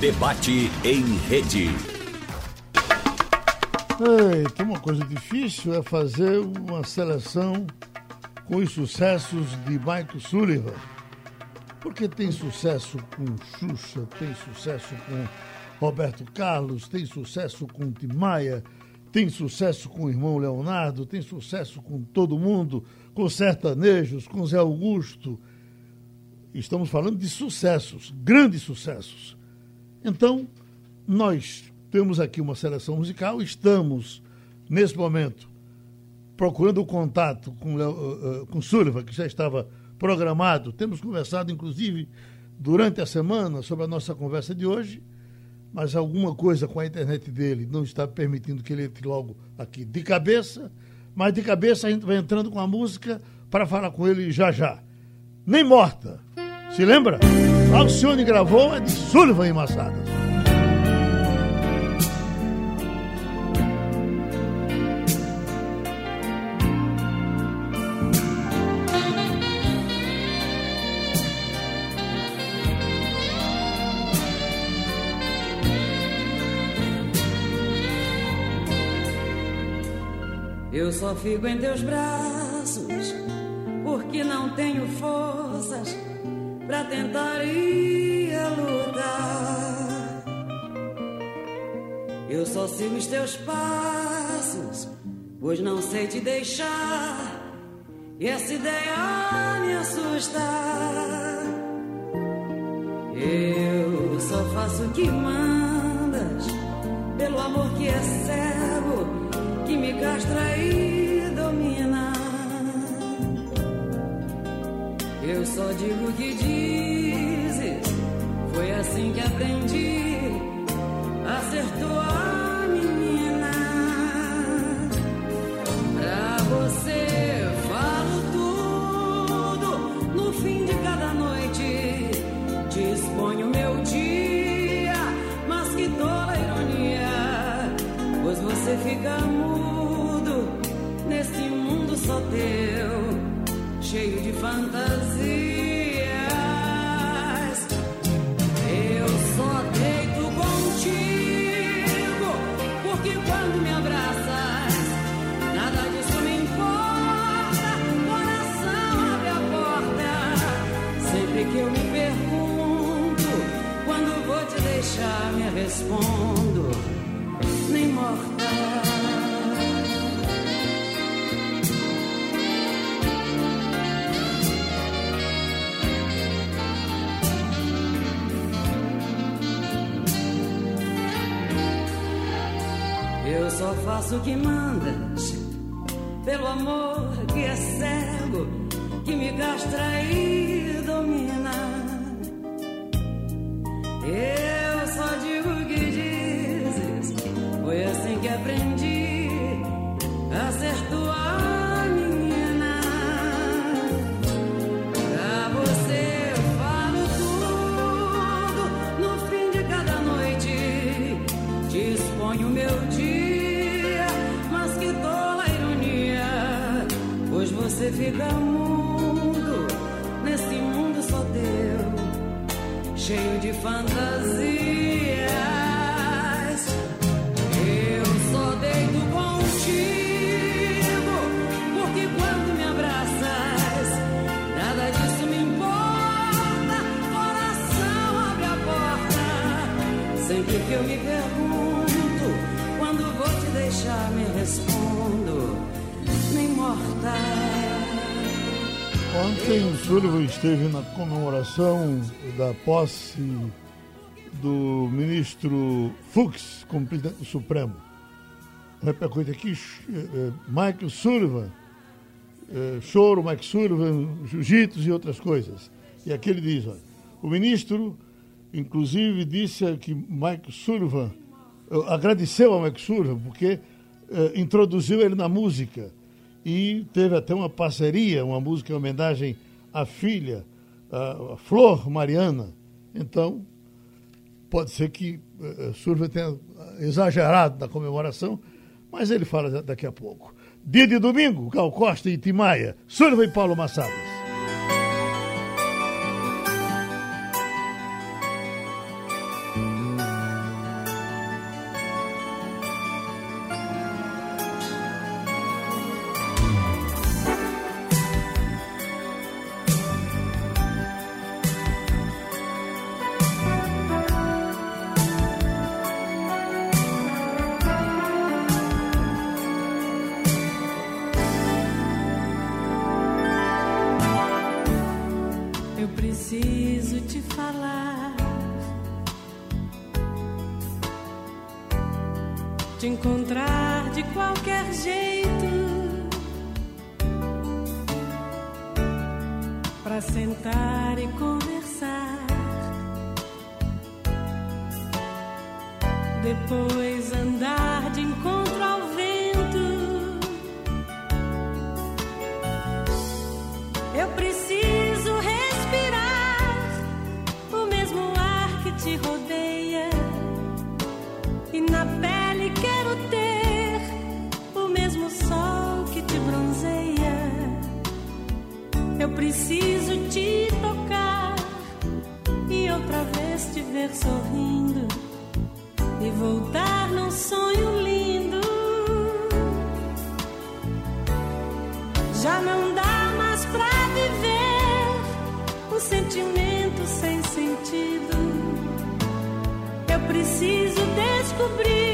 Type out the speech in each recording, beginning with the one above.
Debate em rede. Eita, uma coisa difícil é fazer uma seleção com os sucessos de Michael Sullivan. Porque tem sucesso com Xuxa, tem sucesso com Roberto Carlos, tem sucesso com Tim Maia, tem sucesso com o irmão Leonardo, tem sucesso com todo mundo, com sertanejos, com Zé Augusto. Estamos falando de sucessos, grandes sucessos. Então, nós temos aqui uma seleção musical, estamos, nesse momento, procurando o contato com, uh, com Sullivan, que já estava programado. Temos conversado, inclusive, durante a semana sobre a nossa conversa de hoje, mas alguma coisa com a internet dele não está permitindo que ele entre logo aqui de cabeça. Mas de cabeça a gente vai entrando com a música para falar com ele já já. Nem morta. Se lembra? Alcione gravou, é de Sullivan e Massadas. Eu só fico em teus braços porque não tenho forças pra tentar ir a lutar. Eu só sigo os teus passos, pois não sei te deixar. E essa ideia me assusta. Eu só faço o que mandas, pelo amor que é cego, que me castra e Eu só digo o que dizes, foi assim que aprendi. Eu só faço o que mandas, pelo amor que é cego, que me castra e domina. Eu só digo o que dizes, foi assim que aprendi. Você fica mudo nesse mundo só teu, cheio de fantasias. Eu só deito contigo, porque quando me abraças, nada disso me importa. Coração abre a porta, sempre que eu me pergunto, quando vou te deixar, me respondo, Ontem o Sullivan esteve na comemoração da posse do ministro Fux como presidente do Supremo. Repercute aqui, eh, Michael Sullivan, eh, choro, Mike Sullivan, jiu-jitsu e outras coisas. E aqui ele diz, olha, o ministro, inclusive, disse que Mike Sullivan, eh, agradeceu ao Mike Sullivan porque eh, introduziu ele na música e teve até uma parceria, uma música em homenagem à filha, a, Flor Mariana. Então, pode ser que uh, Sullivan tenha exagerado na comemoração, mas ele fala daqui a pouco. Dia de domingo, Gal Costa e Timaia, Sullivan e Paulo Massadas. preciso te tocar e outra vez te ver sorrindo e voltar num sonho lindo. Já não dá mais pra viver um sentimento sem sentido. Eu preciso descobrir.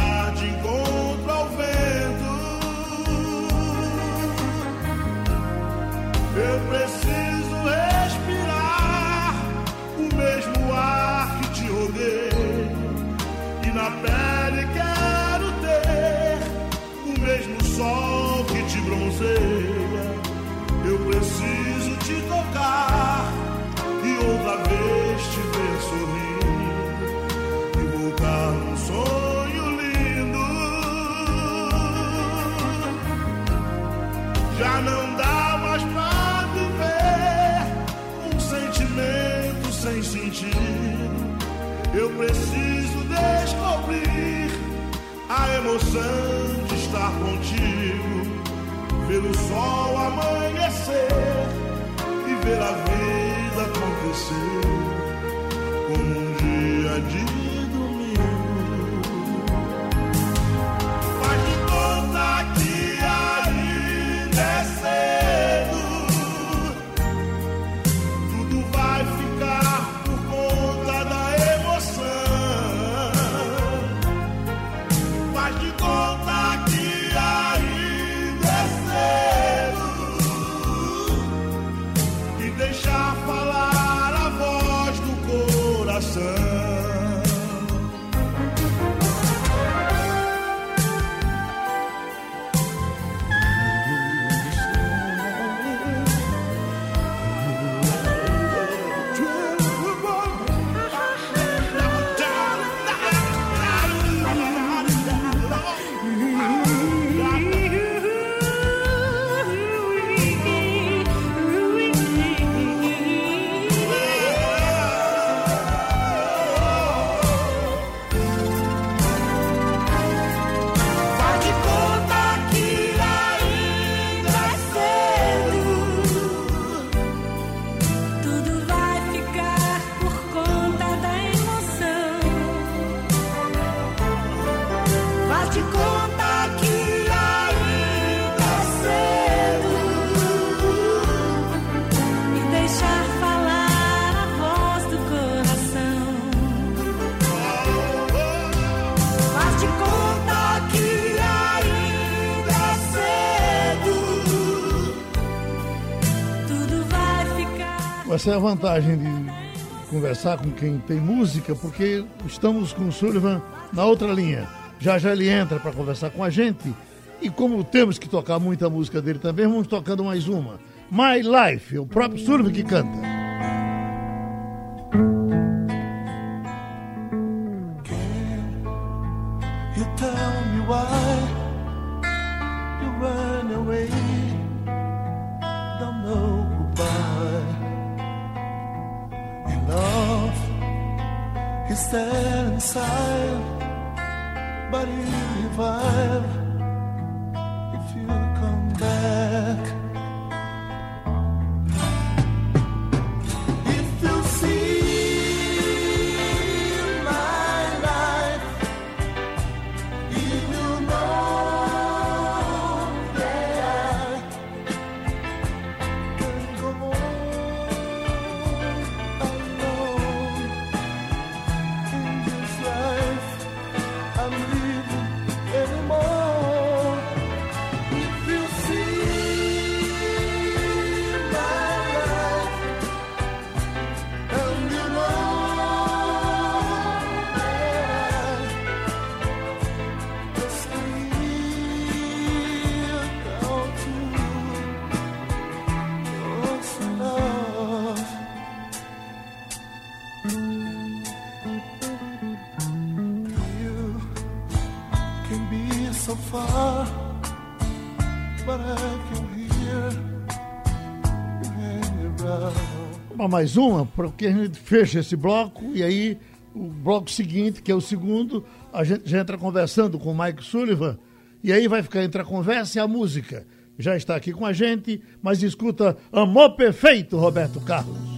emoção de estar contigo, ver o sol amanhecer e ver a vida acontecer como um dia a dia. essa é a vantagem de conversar com quem tem música, porque estamos com o Sullivan na outra linha. Já já ele entra para conversar com a gente. E como temos que tocar muita música dele também, vamos tocando mais uma. My Life, é o próprio Sullivan que canta. Mais uma, porque a gente fecha esse bloco e aí o bloco seguinte, que é o segundo, a gente já entra conversando com o Mike Sullivan e aí vai ficar entre a conversa e a música. Já está aqui com a gente, mas escuta Amor Perfeito, Roberto Carlos.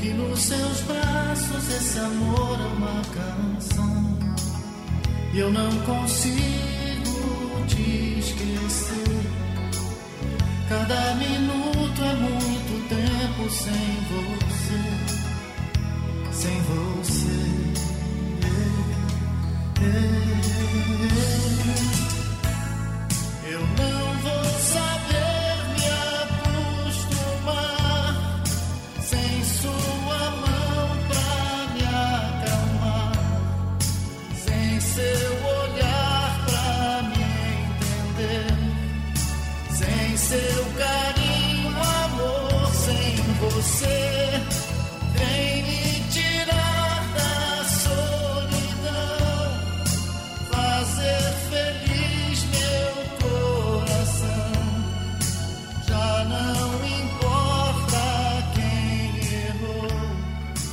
Que nos seus braços esse amor é uma canção. E eu não consigo te esquecer. Cada minuto é muito tempo sem você, sem você. Eu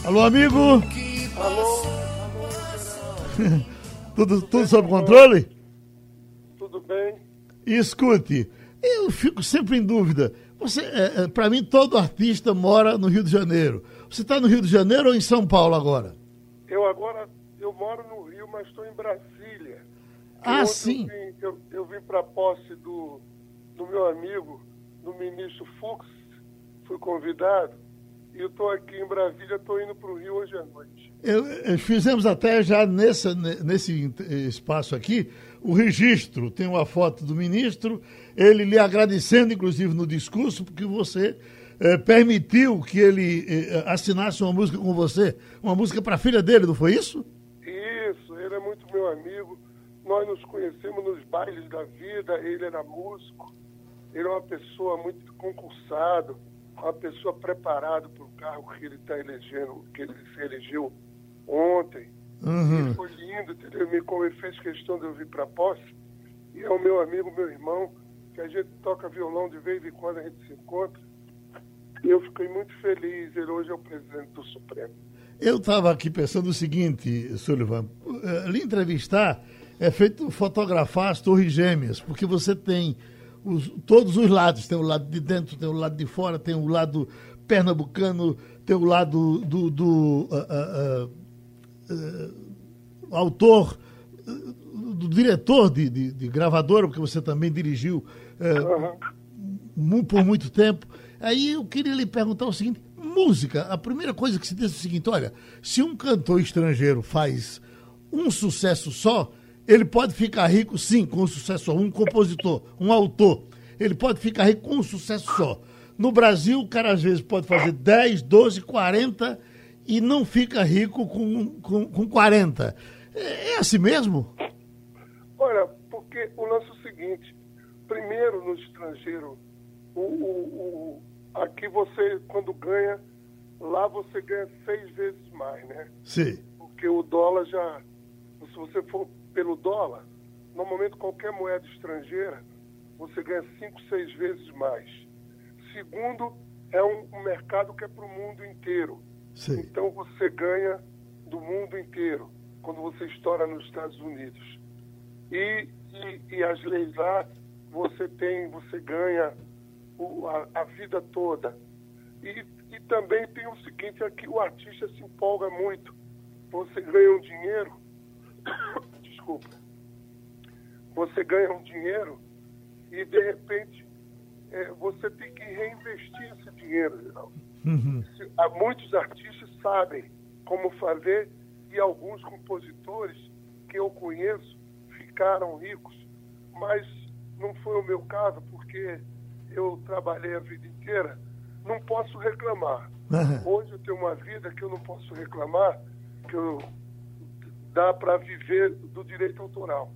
Alô, amigo? passou. Tudo, tudo sob controle? Tudo bem? Escute, eu fico sempre em dúvida. Você, é, para mim, todo artista mora no Rio de Janeiro. Você está no Rio de Janeiro ou em São Paulo agora? Eu agora, eu moro no Rio, mas estou em Brasília. Ah, sim. Eu vim, eu, eu para a posse do, do meu amigo, do ministro Fux, fui convidado, e eu estou aqui em Brasília, estou indo para o Rio hoje à noite. Eu, eu, fizemos até já nessa, nesse espaço aqui o registro. Tem uma foto do ministro, ele lhe agradecendo, inclusive, no discurso, porque você eh, permitiu que ele eh, assinasse uma música com você, uma música para a filha dele, não foi isso? Isso, ele é muito meu amigo. Nós nos conhecemos nos bailes da vida, ele era músico, ele é uma pessoa muito concursado, uma pessoa preparada para o cargo que ele está elegendo, que ele se elegeu ontem. Uhum. foi lindo, entendeu? Me, como ele fez questão de eu vir para posse. E é o meu amigo, meu irmão, que a gente toca violão de vez em quando a gente se encontra. E eu fiquei muito feliz. Ele hoje é o presidente do Supremo. Eu estava aqui pensando o seguinte, Sullivan, eh, lhe entrevistar é feito fotografar as torres gêmeas, porque você tem os, todos os lados, tem o lado de dentro, tem o lado de fora, tem o lado pernambucano, tem o lado do, do uh, uh, uh, autor, do diretor de, de, de, gravadora, porque você também dirigiu uhum. por muito tempo. Aí eu queria lhe perguntar o seguinte: música, a primeira coisa que se diz é o seguinte: olha, se um cantor estrangeiro faz um sucesso só, ele pode ficar rico, sim, com um sucesso só. Um compositor, um autor, ele pode ficar rico com um sucesso só. No Brasil, o cara às vezes pode fazer 10, 12, 40 e não fica rico com, com, com 40. É, é assim mesmo? Olha, porque o lance é o seguinte: primeiro, no estrangeiro, o, o, o, aqui você, quando ganha, lá você ganha seis vezes mais, né? Sim. Porque o dólar já. Se você for pelo dólar, normalmente qualquer moeda estrangeira, você ganha cinco, seis vezes mais. Segundo, é um, um mercado que é para o mundo inteiro. Sim. Então você ganha do mundo inteiro quando você estoura nos Estados Unidos. E, e, e as leis lá, você tem, você ganha o, a, a, vida toda. E, e também tem o seguinte, é que o artista se empolga muito. Você ganha um dinheiro, desculpa, você ganha um dinheiro e de repente é, você tem que reinvestir esse dinheiro, Geraldo. Uhum. Muitos artistas sabem como fazer e alguns compositores que eu conheço ficaram ricos, mas não foi o meu caso porque eu trabalhei a vida inteira. Não posso reclamar. Uhum. Hoje eu tenho uma vida que eu não posso reclamar, que eu, dá para viver do direito autoral.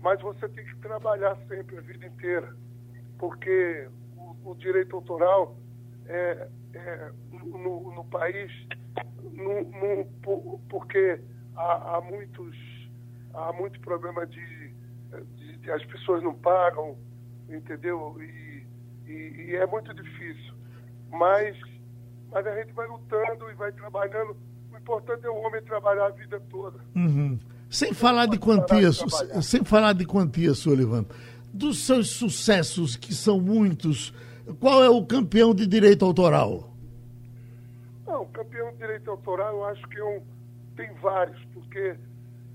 Mas você tem que trabalhar sempre a vida inteira, porque o, o direito autoral é, é, no, no, país, no, no, porque há, há, muitos há muito problema de, de, de, as pessoas não pagam, entendeu? E, e, e, é muito difícil. Mas, mas a gente vai lutando e vai trabalhando. Importante é o homem trabalhar a vida toda. Uhum. Sem falar de quantias, sem falar de quantias, Sullivan, dos seus sucessos, que são muitos, qual é o campeão de direito autoral? Não, o campeão de direito autoral eu acho que é um, tem vários, porque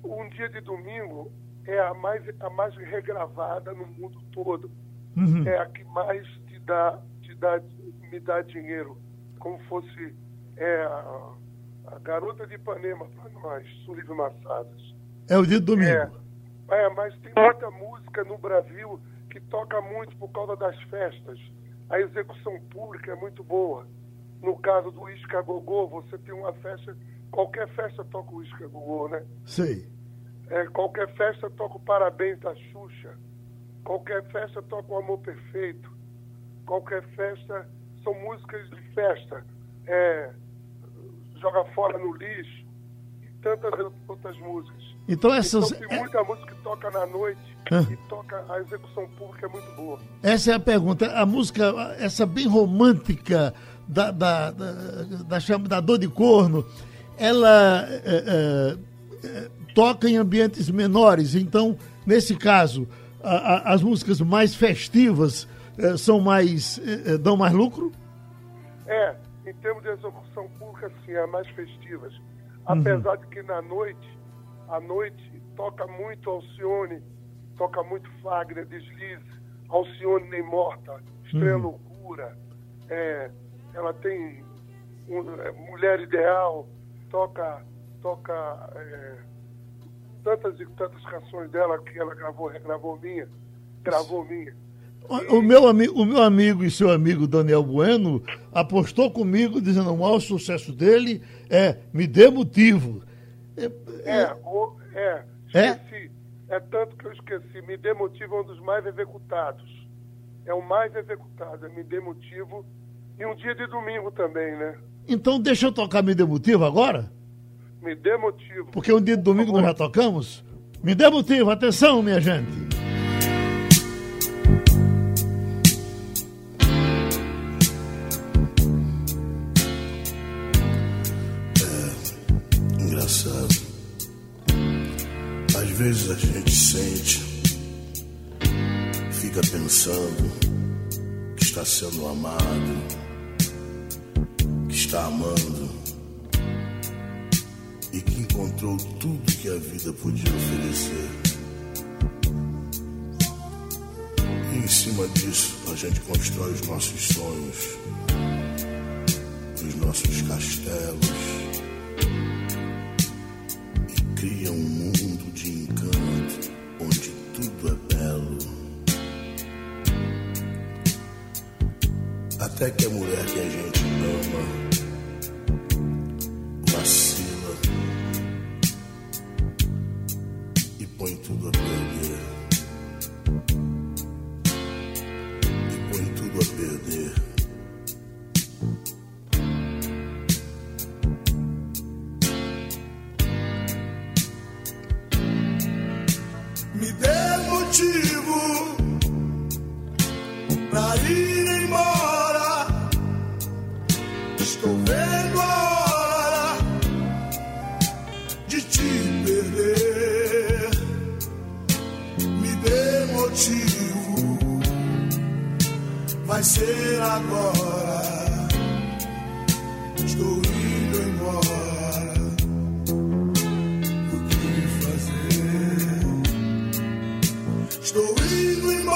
um dia de domingo é a mais, a mais regravada no mundo todo. Uhum. É a que mais te dá, te dá, me dá dinheiro, como fosse é, a, garota de Ipanema para nós, Sullivan Massadas. É o dia de domingo. É, é, mas tem muita música no Brasil que toca muito por causa das festas a execução pública é muito boa. No caso do Isca Gogô, você tem uma festa, qualquer festa toca o Isca Gogô, né? Sei. É, qualquer festa toca o Parabéns da Xuxa. Qualquer festa toca o Amor Perfeito. Qualquer festa são músicas de festa. É, joga fora no lixo e tantas outras músicas. Então essas. Então, tem muita música que toca na noite e toca, a execução pública é muito boa. Essa é a pergunta. A música, essa bem romântica da, da, da, da, da dor de corno, ela é, é, é, toca em ambientes menores. Então, nesse caso, a, a, as músicas mais festivas é, são mais. É, é, dão mais lucro? É, em termos de execução pública, sim, é mais festivas. Uhum. Apesar uhum. de que na noite, à noite, toca muito Alcione toca muito Fagner, Deslize, Alcione Nem Morta, Estrela hum. Loucura. É, ela tem um, é, Mulher Ideal, toca toca é, tantas e tantas canções dela que ela gravou, regravou minha, gravou minha. O, o meu, ami- o meu amigo e seu amigo Daniel Bueno apostou comigo dizendo o maior sucesso dele é Me Dê Motivo. É, o, é, É? esqueci. É? tanto que eu esqueci. Me dê motivo é um dos mais executados. É o mais executado, é Me dê motivo. E um dia de domingo também, né? Então deixa eu tocar Me Dê Motivo agora, Me dê motivo. porque um dia de domingo nós já tocamos. Me Dê Motivo, atenção, minha gente. Vezes a gente sente, fica pensando que está sendo amado, que está amando e que encontrou tudo que a vida podia oferecer. E em cima disso a gente constrói os nossos sonhos, os nossos castelos Estou indo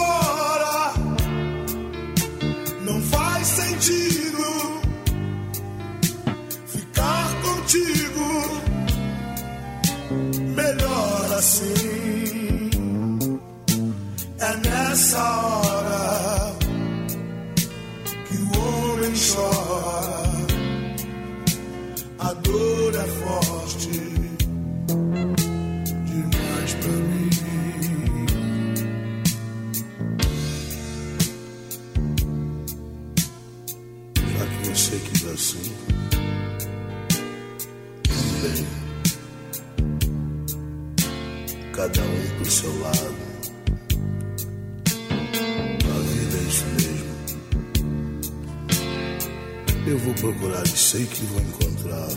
procurar e sei que vou encontrar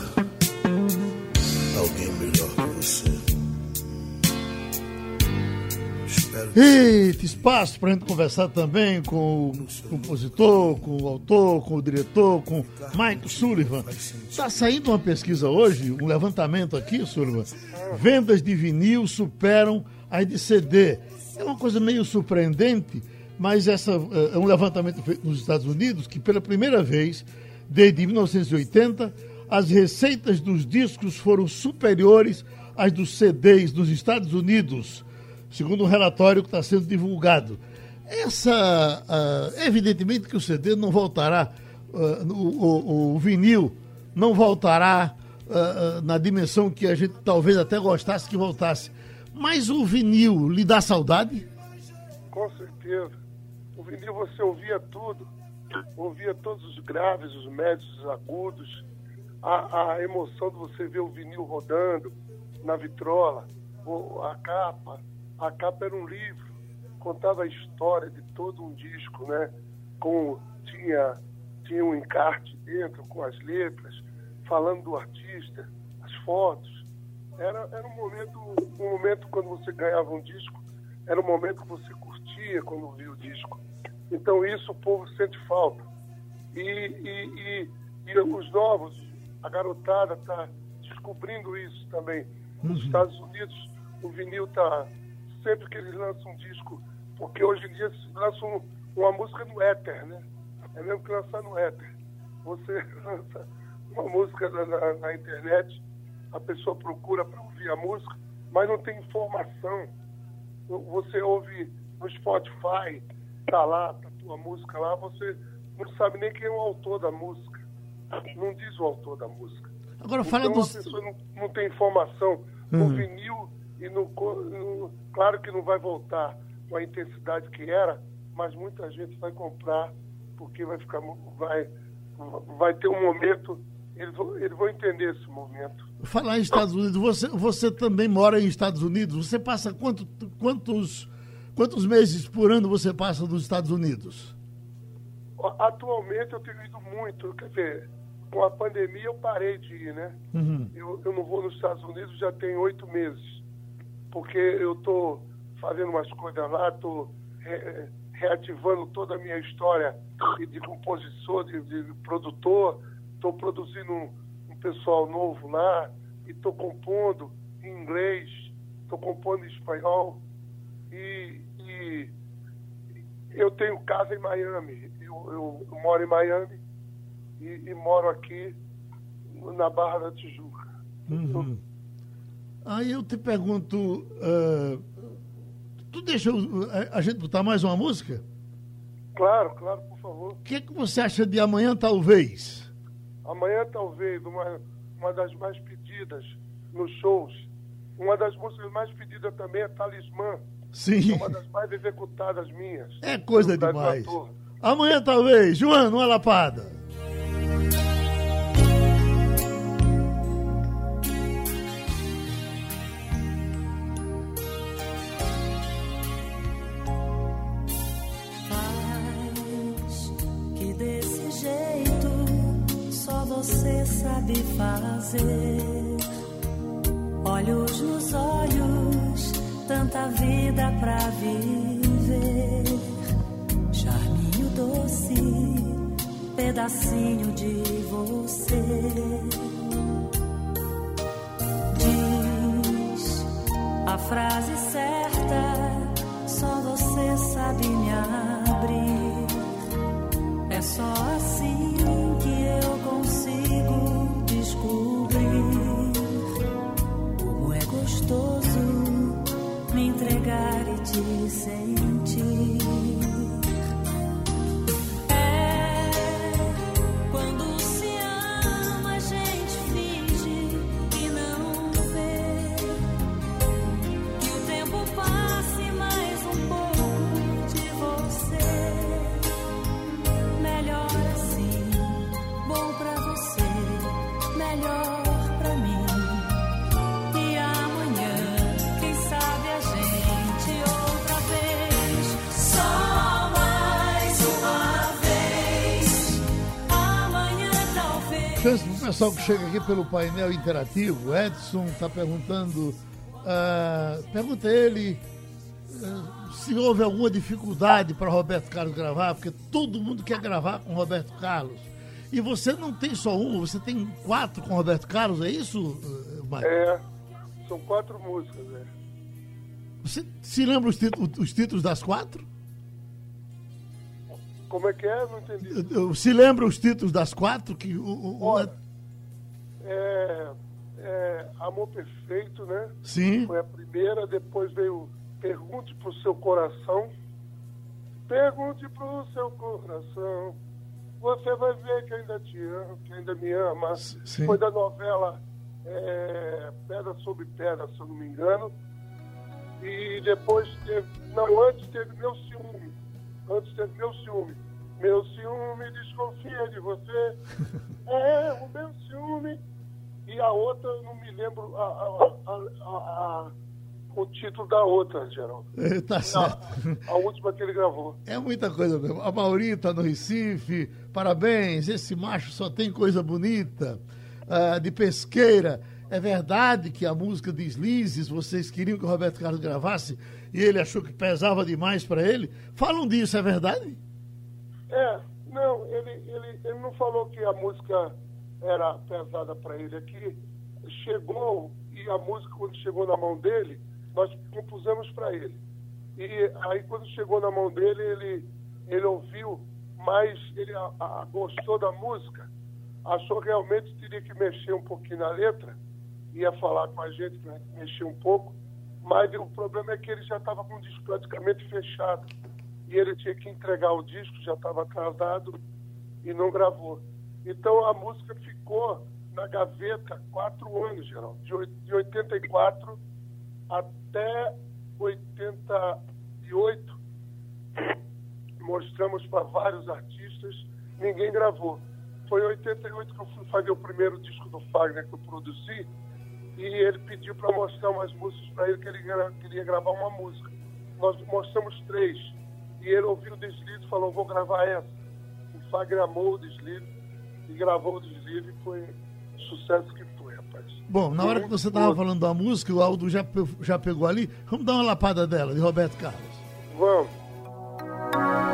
alguém melhor que você. Eita, espaço para a gente conversar também com o compositor, com o autor, com o diretor, com Mike Sullivan. Está saindo uma pesquisa hoje, um levantamento aqui, Sullivan. Vendas de vinil superam as de CD. É uma coisa meio surpreendente, mas essa eh, é um levantamento feito nos Estados Unidos que pela primeira vez desde 1980 as receitas dos discos foram superiores às dos CDs dos Estados Unidos segundo um relatório que está sendo divulgado. Essa, ah, evidentemente que o CD não voltará, ah, o, o- o vinil não voltará ah, na dimensão que a gente talvez até gostasse que voltasse. Mas o vinil lhe dá saudade? Com certeza. O vinil você ouvia tudo. Ouvia todos os graves, os médios, os agudos. A, a emoção de você ver o vinil rodando na vitrola. A capa. A capa era um livro. Contava a história de todo um disco, né? Com, tinha, tinha um encarte dentro com as letras, falando do artista, as fotos. Era, era um momento, um momento quando você ganhava um disco, era um momento que você curtia quando via o disco. Então isso o povo sente falta. E, e, e, e os novos, a garotada está descobrindo isso também. Nos Estados Unidos, o vinil está sempre que eles lançam um disco, porque hoje em dia se lançam uma música no éter, né? É mesmo que lançar no éter. Você lança uma música na, na- na internet a pessoa procura para ouvir a música, mas não tem informação. Você ouve no Spotify, tá lá, tá tua música lá, você não sabe nem quem é o autor da música. Não diz o autor da música. Agora fala então, dos. a pessoa não, não tem informação. No Uhum. vinil e no, no- Claro que não vai voltar com a intensidade que era, mas muita gente vai comprar porque vai ficar. Vai, vai ter um momento. Eles vão, eles vão entender esse momento. Falar em Estados Unidos, você, você também mora em Estados Unidos. Você passa quanto, quantos, quantos meses por ano você passa nos Estados Unidos? Atualmente eu tenho ido muito, quer dizer, com a pandemia eu parei de ir, né? Uhum. Eu, eu não vou nos Estados Unidos já tem oito meses, porque eu estou fazendo umas coisas lá, estou reativando toda a minha história de, de compositor, de, de produtor, estou produzindo um, um pessoal novo lá, e estou compondo em inglês, estou compondo em espanhol, e, e eu tenho casa em Miami, eu, eu- moro em Miami e, e moro aqui na Barra da Tijuca. Uhum. Aí eu te pergunto, ah, tu deixa a gente botar mais uma música? Claro, claro, por favor. O que, é que você acha de amanhã, talvez? Amanhã, talvez, uma, uma das mais pedidas nos shows. Uma das músicas mais pedidas também é Talismã. Sim. É uma das mais executadas minhas. É coisa demais. Amanhã, talvez. João, uma lapada. Faz que desse jeito só você sabe fazer. Olhos nos olhos, tanta vida pra viver. Charminho doce, pedacinho de você. Diz a frase certa, só você sabe me abrir. É só assim entregar e pessoal que chega aqui pelo painel interativo, Edson está perguntando, ah, pergunta ele ah, se houve alguma dificuldade para Roberto Carlos gravar, porque todo mundo quer gravar com Roberto Carlos. E você não tem só uma, você tem quatro com Roberto Carlos, é isso, ah, Mário? É, são quatro músicas, né? Você se lembra os, títulos- os títulos das quatro? Como é que é? Não entendi. Se lembra os títulos das quatro? Que o, o- Olha, é, é Amor Perfeito, né? Sim. Foi a primeira, depois veio Pergunte pro seu coração. Pergunte pro seu coração. Você vai ver que ainda te ama, que ainda me ama. sim. Foi da novela é, Pedra sobre Pedra, se eu não me engano. E depois teve. Não, antes teve meu ciúme. Antes teve meu ciúme. Meu ciúme desconfia de você. É, o meu ciúme. E a outra, não me lembro a, a- a- o título da outra, Geraldo. Tá certo. A, última que ele gravou. É muita coisa mesmo. A Maurita no Recife, parabéns, esse macho só tem coisa bonita. Ah, de pesqueira, é verdade que a música Deslizes, vocês queriam que o Roberto Carlos gravasse e ele achou que pesava demais para ele? Falam disso, é verdade? É, não, ele, ele, ele não falou que a música era pesada para ele. Aqui chegou, e a música, quando chegou na mão dele, nós compusemos para ele. E aí, quando chegou na mão dele, ele, ele ouviu, mas ele a- a- gostou da música, achou que realmente teria que mexer um pouquinho na letra, ia falar com a gente, para mexer um pouco, mas o problema é que ele já estava com o disco praticamente fechado. E ele tinha que entregar o disco, já estava atrasado e não gravou. Então a música ficou na gaveta quatro anos, Geraldo, de oit- de 84 até 88. Mostramos para vários artistas, ninguém gravou. Foi em 88 que eu fui fazer o primeiro disco do Fagner que eu produzi e ele pediu para mostrar umas músicas para ele que ele queria gravar uma música. Nós mostramos três e ele ouviu o deslize e falou: Vou gravar essa. O Fagner amou o deslize e gravou o deslize e foi o sucesso que foi, rapaz. Bom, na hora que você estava falando da música, o Aldo já, já pegou ali. Vamos dar uma lapada dela, de Roberto Carlos. Vamos.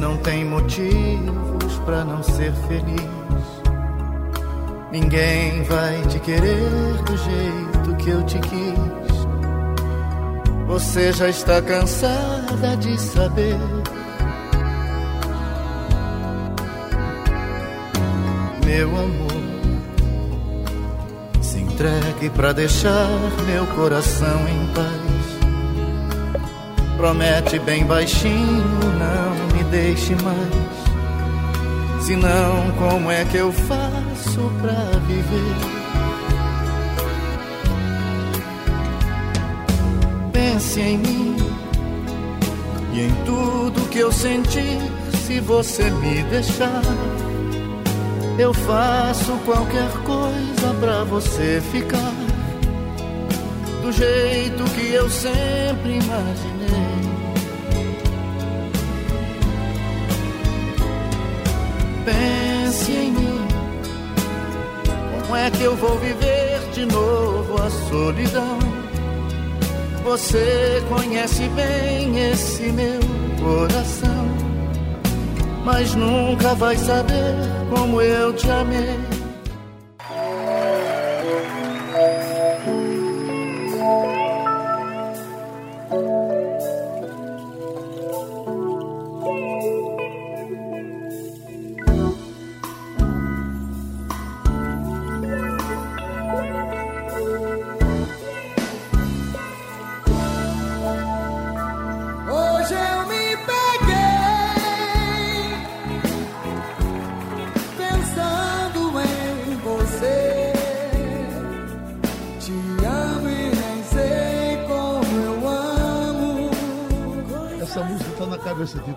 Não tem motivos pra não ser feliz. Ninguém vai te querer do jeito que eu te quis. Você já está cansada de saber. Meu amor, se entregue pra deixar meu coração em paz. Promete bem baixinho, não deixe mais. Senão, como é que eu faço pra viver? Pense em mim e em tudo que eu sentir. Se você me deixar, eu faço qualquer coisa pra você ficar do jeito que eu sempre imaginei. Pense em mim, como é que eu vou viver de novo a solidão? Você conhece bem esse meu coração, mas nunca vai saber como eu te amei.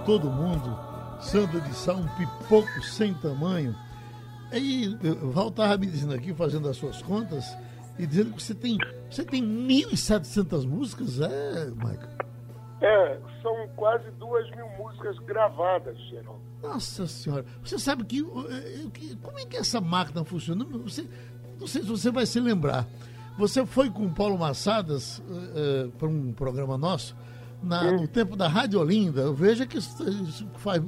Todo mundo. Sandra de Sá, um pipoco sem tamanho. Aí, o Val estava me dizendo aqui, fazendo as suas contas, e dizendo que você tem, você tem 1.700 músicas, é, Michael? É, são quase duas mil músicas gravadas, Geraldo. Nossa senhora, você sabe que, eh, que- como é que essa máquina funciona? Você, não sei se você vai se lembrar. Você foi com o Paulo Massadas para um programa nosso na- no tempo da Rádio Olinda. Veja que isso, isso faz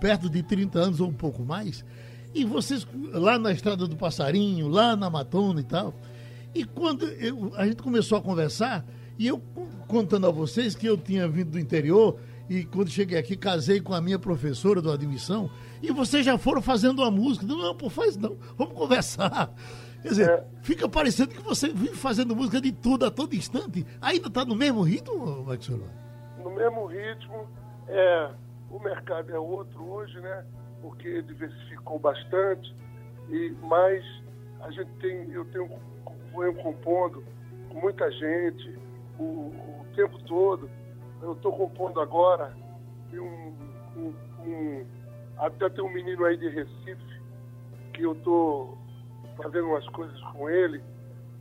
perto de 30 anos ou um pouco mais. E vocês lá na Estrada do Passarinho, lá na Matona e tal. E quando eu- a gente começou a conversar, e eu co- contando a vocês que eu tinha vindo do interior, e quando cheguei aqui casei com a minha professora do admissão, e vocês já foram fazendo uma música. Não, não, pô, faz não, vamos conversar. Quer dizer, É. fica parecendo que você vive fazendo música de tudo a todo instante. Ainda está no mesmo ritmo, Max? No mesmo ritmo, é, o mercado é outro hoje, né? Porque diversificou bastante, e mas a gente tem, eu tenho venho compondo com muita gente o, o tempo todo. Eu estou compondo agora, um, um- um- até tem um menino aí de Recife que eu estou fazendo umas coisas com ele,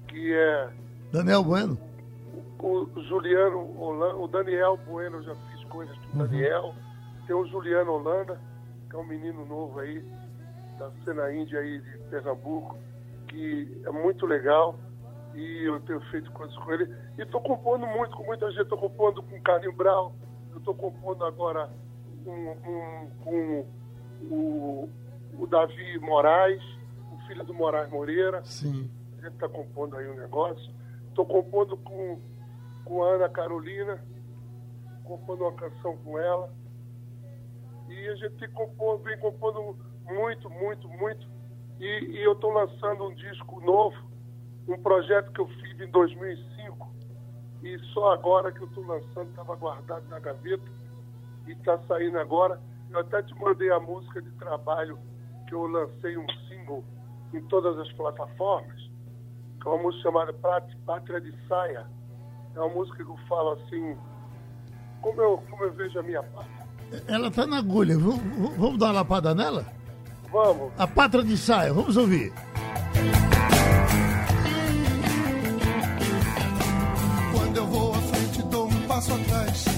que é Daniel Bueno? o Juliano Holanda, o Daniel Bueno, eu já fiz coisas com o Daniel. Tem o Juliano Holanda, que é um menino novo aí, da cena índia aí de Pernambuco, que é muito legal. e eu tenho feito coisas com ele. E estou compondo muito com muita gente. Estou compondo com Carlinho Brau, eu estou compondo agora com, com, com o, o Davi Moraes, o filho do Moraes Moreira. Sim. A gente está compondo aí um negócio. Estou compondo com, com a Ana Carolina, compondo uma canção com ela. E a gente compondo, vem compondo muito, muito, muito. E, e eu estou lançando um disco novo, um projeto que eu fiz em 2005. E só agora que eu estou lançando, estava guardado na gaveta e está saindo agora. Eu até te mandei a música de trabalho que eu lancei um single em todas as plataformas, que é uma música chamada Pátria de Saia. É uma música que eu falo assim, como eu, como eu vejo a minha pátria. Ela tá na agulha. Vamos, vamos dar uma lapada nela? Vamos, A pátria de saia, vamos ouvir. Quando eu vou à frente, dou um passo atrás.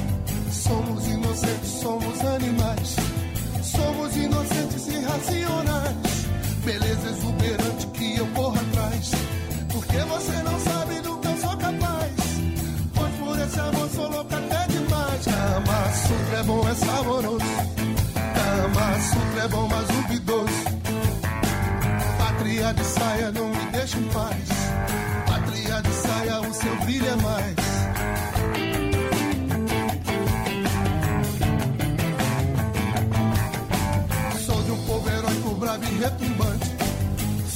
De saia não me deixa em paz. Pátria de saia, o seu brilho é mais. Sou de um povo heróico, bravo e retumbante.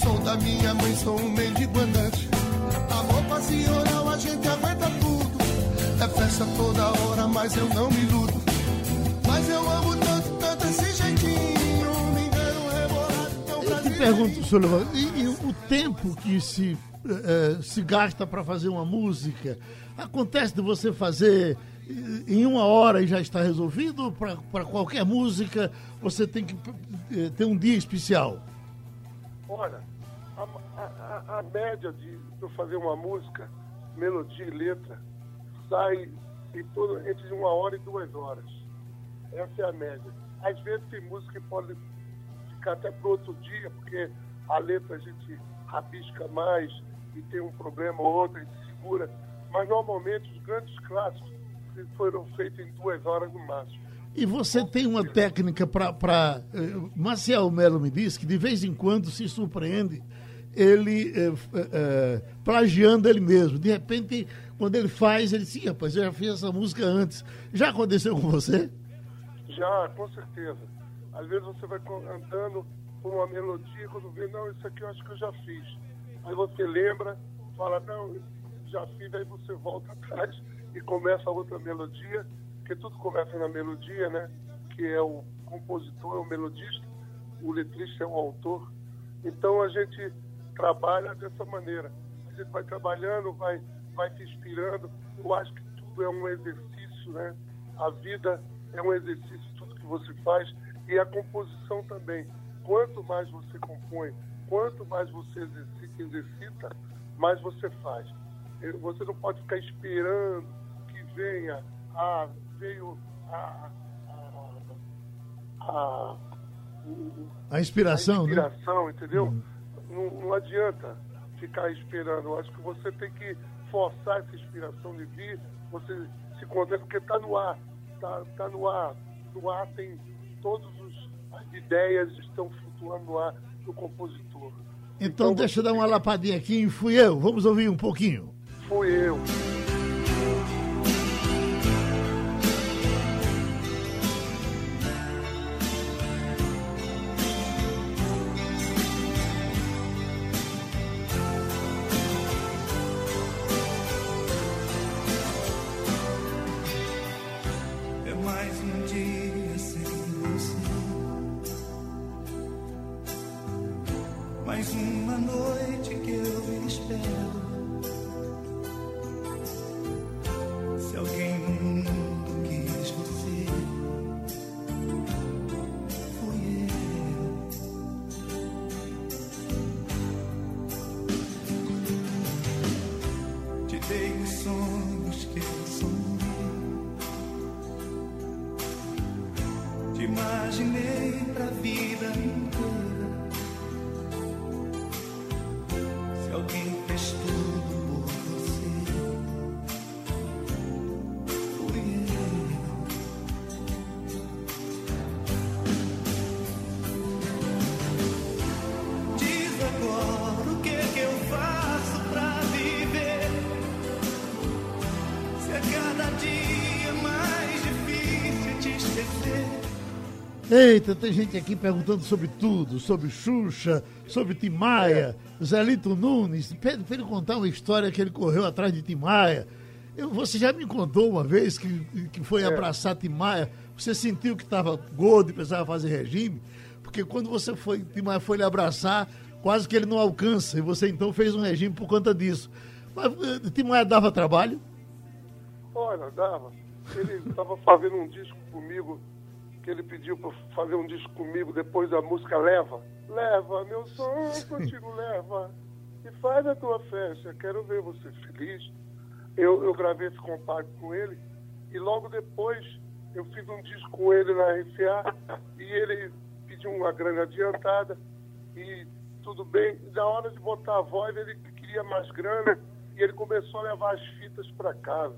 Sou da minha mãe, sou um mendigo andante. Amor passional, a gente aguenta tudo. É festa toda hora, mas eu não me iludo. Mas eu amo tanto, te pergunto, Sullivan, e, e o tempo que se, eh, eh, se gasta para fazer uma música, acontece de você fazer eh, em uma hora e já está resolvido? Para qualquer música, você tem que eh, ter um dia especial? Olha, a, a- a- média de eu fazer uma música, melodia e letra, sai em torno, entre uma hora e duas horas. Essa é a média. Às vezes tem música que pode ficar até para outro dia, porque a letra a gente rabisca mais e tem um problema ou outro, a gente segura. Mas normalmente os grandes clássicos foram feitos em duas horas no máximo. E você tem uma técnica para. Marcial Melo me disse que de vez em quando se surpreende ele eh, eh, eh, plagiando ele mesmo. De repente, quando ele faz, ele diz: "Ih, rapaz, eu já fiz essa música antes. Já aconteceu com você? Já, com certeza. Às vezes você vai co- andando por uma melodia, quando vê, não, isso aqui eu acho que eu já fiz. Aí você lembra, fala, não, já fiz, aí você volta atrás e começa outra melodia, porque tudo começa na melodia, né? Que é o compositor, é o melodista, o letrista é o autor. Então a gente trabalha dessa maneira. A gente vai trabalhando, vai, vai se inspirando. Eu acho que tudo é um exercício, né? A vida é um exercício, tudo que você faz, e a composição também. Quanto mais você compõe, quanto mais você exercita, exercita mais você faz. Eh, Você não pode ficar esperando que venha, ah, veio a, a, a, A inspiração, a né? inspiração, entendeu? Não, não adianta ficar esperando. Eu acho que você tem que forçar essa inspiração de vir, você se contenta, porque está no ar. Está tá no ar. No ar tem todas as ideias estão flutuando no ar do compositor. Então, deixa eu dar uma lapadinha aqui em Fui Eu. Vamos ouvir um pouquinho. Fui eu. Eita, tem gente aqui perguntando sobre tudo, sobre Xuxa, sobre Timaya, Zelito Nunes. Pede para ele contar uma história que ele correu atrás de Timaya. Eu, você já me contou uma vez que, que foi abraçar Timaya, você sentiu que estava gordo e precisava fazer regime, porque quando você foi, Timaya foi lhe abraçar, quase que ele não alcança, e você então fez um regime por conta disso. Mas eh, Timaya dava trabalho? Olha, dava. Ele estava fazendo um disco comigo, que ele pediu para fazer um disco comigo depois da música Leva. Leva, meu som contigo leva. E faz a tua festa, quero ver você feliz. Eu, eu gravei esse compacto com ele e logo depois eu fiz um disco com ele na RCA e ele pediu uma grana adiantada e tudo bem. Na hora de botar a voz, ele queria mais grana e ele começou a levar as fitas para casa.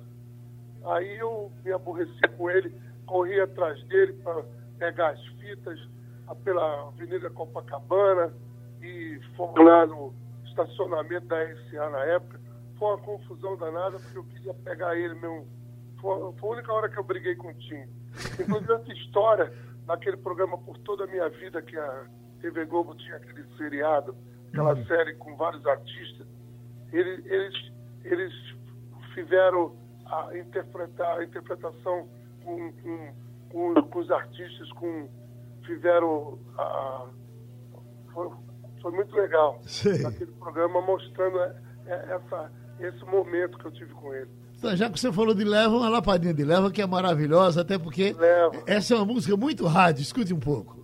Aí eu me aborreci com ele, corri atrás dele para pegar as fitas pela Avenida Copacabana e fomos lá no estacionamento da RCA na época. Foi uma confusão danada, porque eu queria pegar ele mesmo. Foi, foi a única hora que eu briguei com o Tim. Inclusive, essa história, naquele programa Por Toda a Minha Vida, que a TV Globo tinha aquele seriado, aquela série com vários artistas, eles, eles, eles fizeram a, interpretar, a interpretação com, com, com, com os artistas, com, fizeram a, foi, foi muito legal Sim. aquele programa mostrando é, é, essa, esse momento que eu tive com ele. Então, já que você falou de Leva, uma lapadinha de Leva que é maravilhosa, até porque Leva. essa é uma música muito rádio. Escute um pouco.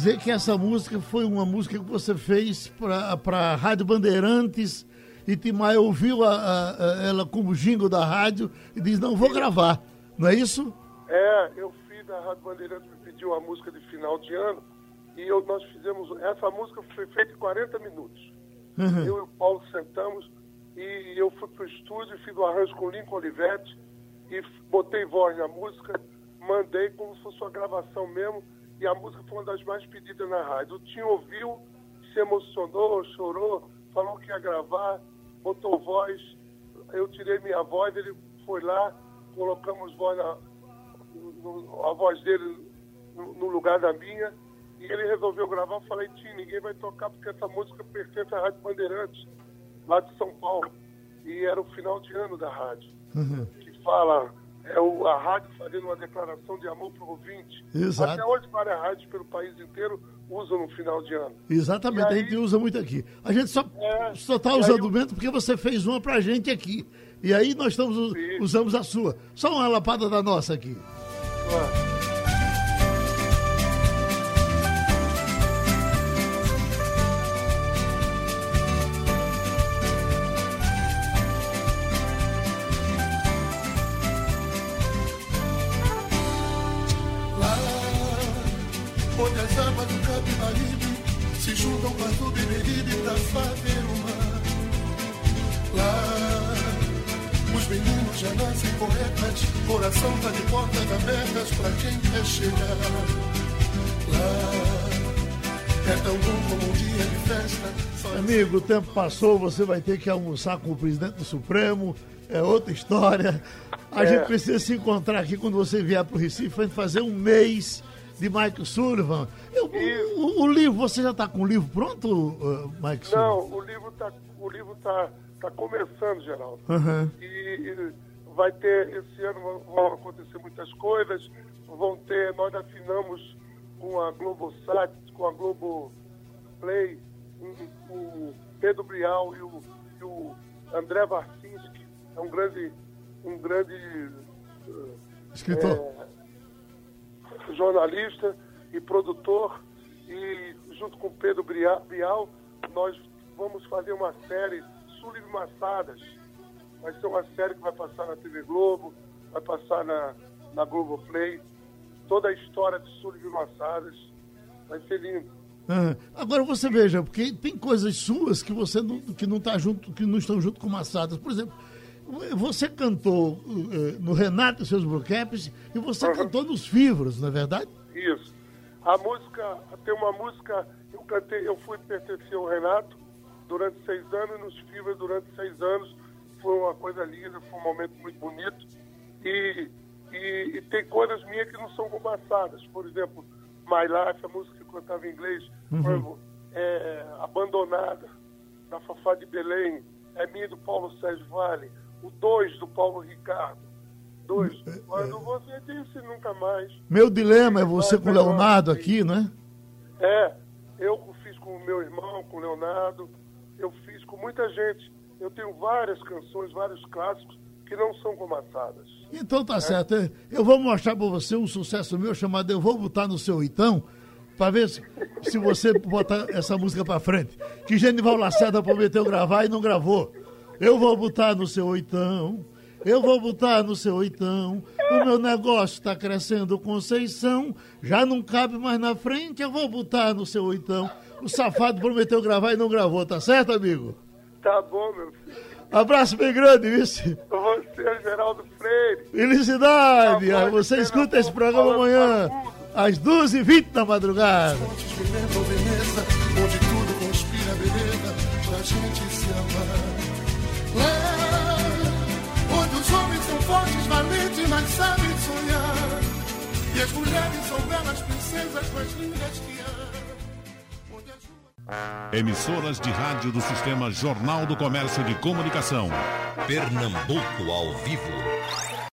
Dizer que essa música foi uma música que você fez para a Rádio Bandeirantes e Timaya ouviu a- a- a- ela como jingle da rádio e diz, não, vou gravar. Não é isso? É, eu fiz a Rádio Bandeirantes, me pediu uma música de final de ano e eu, nós fizemos. Essa música foi feita em 40 minutos. Uhum. Eu e o Paulo sentamos e eu fui pro estúdio, fiz o arranjo com o Lincoln Olivetti e botei voz na música, mandei como se fosse uma gravação mesmo e a música foi uma das mais pedidas na rádio. O Tim ouviu, se emocionou, chorou, falou que ia gravar, botou voz, eu tirei minha voz, ele foi lá, colocamos voz na, no- a voz dele no, no lugar da minha e ele resolveu gravar. Eu falei, Tim, ninguém vai tocar porque essa música pertence à Rádio Bandeirantes, lá de São Paulo. E era o final de ano da rádio, que fala, é o, a rádio fazendo uma declaração de amor para o ouvinte. Exato. Até hoje, várias rádios pelo país inteiro usam no final de ano. Exatamente, aí- a gente usa muito aqui. A gente só É, está aí usando o vento porque você fez uma pra gente aqui. E aí nós estamos usamos a sua. Só uma lapada da nossa aqui. Claro. Meninos já nascem poetas, coração tá de portas abertas pra quem quer chegar. Lá, é tão bom como um dia de festa, Amigo, o tempo passou, você vai ter que almoçar com o presidente do Supremo, é outra história. A É. gente precisa se encontrar aqui quando você vier para o Recife, fazer um mês de Mike Sullivan. Eu- o, o livro, você já está com o livro pronto, uh, Mike Sullivan? Não, o livro está o livro tá, tá começando, Geraldo. Aham. E, e vai ter, esse ano vão- acontecer muitas coisas, vão ter, nós afinamos com a Globosat, com a Globo Play, o, o Pedro Brial e o, e o André Varsinski, é um grande, um grande eh, Escritor. é, jornalista e produtor, e junto com o Pedro Bria- Bial, nós vamos fazer uma série Sullivan Massadas. Vai ser uma série que vai passar na TV Globo, vai passar na, na Globoplay. Toda a história de Sullivan Massadas. Vai ser lindo. Aham. Agora você veja, porque tem coisas suas que você não, que não tá junto, que não estão junto com Massadas. Por exemplo, você cantou eh, no Renato e seus Brocaps e você cantou nos Fivros, não é verdade? Isso. A música, tem uma música, eu cantei, eu fui pertencer ao Renato durante seis anos, e nos Fibras durante seis anos. Foi uma coisa linda, foi um momento muito bonito. E, e, e tem coisas minhas que não são compassadas. Por exemplo, My Life, a música que eu cantava em inglês, Uhum. é, Abandonada, da Fafá de Belém, é minha do Paulo Sérgio Vale, o Dois do Paulo Ricardo. Dois. Quando você disse nunca mais. Meu dilema é você com o Leonardo aqui, não é? É, eu fiz com o meu irmão, com o Leonardo, eu fiz com muita gente. Eu tenho várias canções, vários clássicos que não são comassadas. Então tá certo. Eu vou mostrar pra você um sucesso meu chamado Eu Vou Botar no Seu Oitão, pra ver se, se você botar essa música pra frente. Que Genival Lacerda prometeu gravar e não gravou. Eu vou botar no seu oitão, eu vou botar no seu oitão. O meu negócio tá crescendo, Conceição. Já não cabe mais na frente, eu vou botar no seu oitão. O safado prometeu gravar e não gravou, tá certo, amigo? Tá bom, meu filho. Abraço bem grande, vice. Você é Geraldo Freire. Felicidade! Tá bom, Você espera escuta esse programa amanhã, às 12h20 da madrugada. Fontes me lembram Veneza, onde tudo conspira beleza pra gente se amar. Lá, onde os homens são fortes, valentes, mas sabem sonhar. E as mulheres são belas princesas mais lindas que Emissoras de rádio do Sistema Jornal do Comércio de Comunicação. Pernambuco ao vivo.